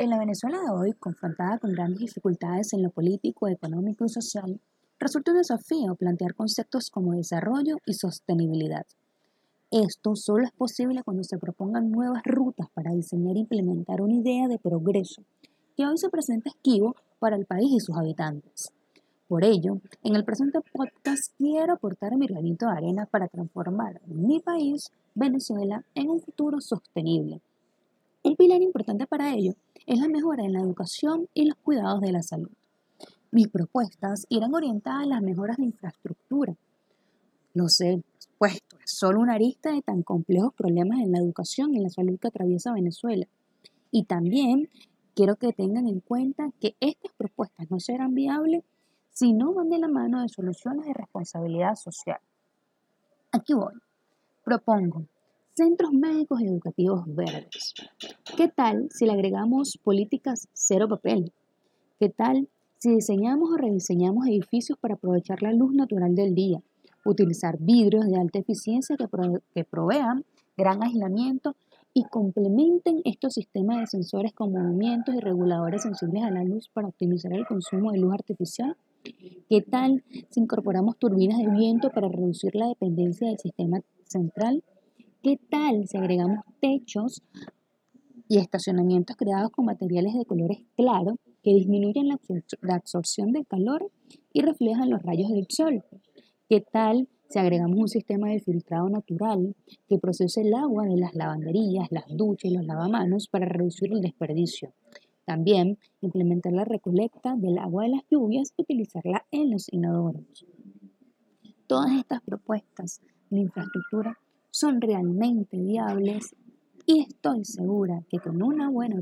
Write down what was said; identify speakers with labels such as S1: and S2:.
S1: En la Venezuela de hoy, confrontada con grandes dificultades en lo político, económico y social, resulta un desafío plantear conceptos como desarrollo y sostenibilidad. Esto solo es posible cuando se propongan nuevas rutas para diseñar e implementar una idea de progreso que hoy se presenta esquivo para el país y sus habitantes. Por ello, en el presente podcast quiero aportar mi granito de arena para transformar mi país, Venezuela, en un futuro sostenible. Un pilar importante para ello es la mejora en la educación y los cuidados de la salud. Mis propuestas irán orientadas a las mejoras de infraestructura. Lo sé, puesto, es solo una arista de tan complejos problemas en la educación y la salud que atraviesa Venezuela. Y también quiero que tengan en cuenta que estas propuestas no serán viables si no van de la mano de soluciones de responsabilidad social. Aquí voy. Propongo Centros médicos y educativos verdes. ¿Qué tal si le agregamos políticas cero papel? ¿Qué tal si diseñamos o rediseñamos edificios para aprovechar la luz natural del día? Utilizar vidrios de alta eficiencia que, provean gran aislamiento y complementen estos sistemas de sensores con movimientos y reguladores sensibles a la luz para optimizar el consumo de luz artificial. ¿Qué tal si incorporamos turbinas de viento para reducir la dependencia del sistema central? ¿Qué tal si agregamos techos y estacionamientos creados con materiales de colores claros que disminuyen la, absorción del calor y reflejan los rayos del sol? ¿Qué tal si agregamos un sistema de filtrado natural que procese el agua de las lavanderías, las duchas y los lavamanos para reducir el desperdicio? También implementar la recolecta del agua de las lluvias y utilizarla en los inodoros. Todas estas propuestas de infraestructura son realmente viables y estoy segura que con una buena orientación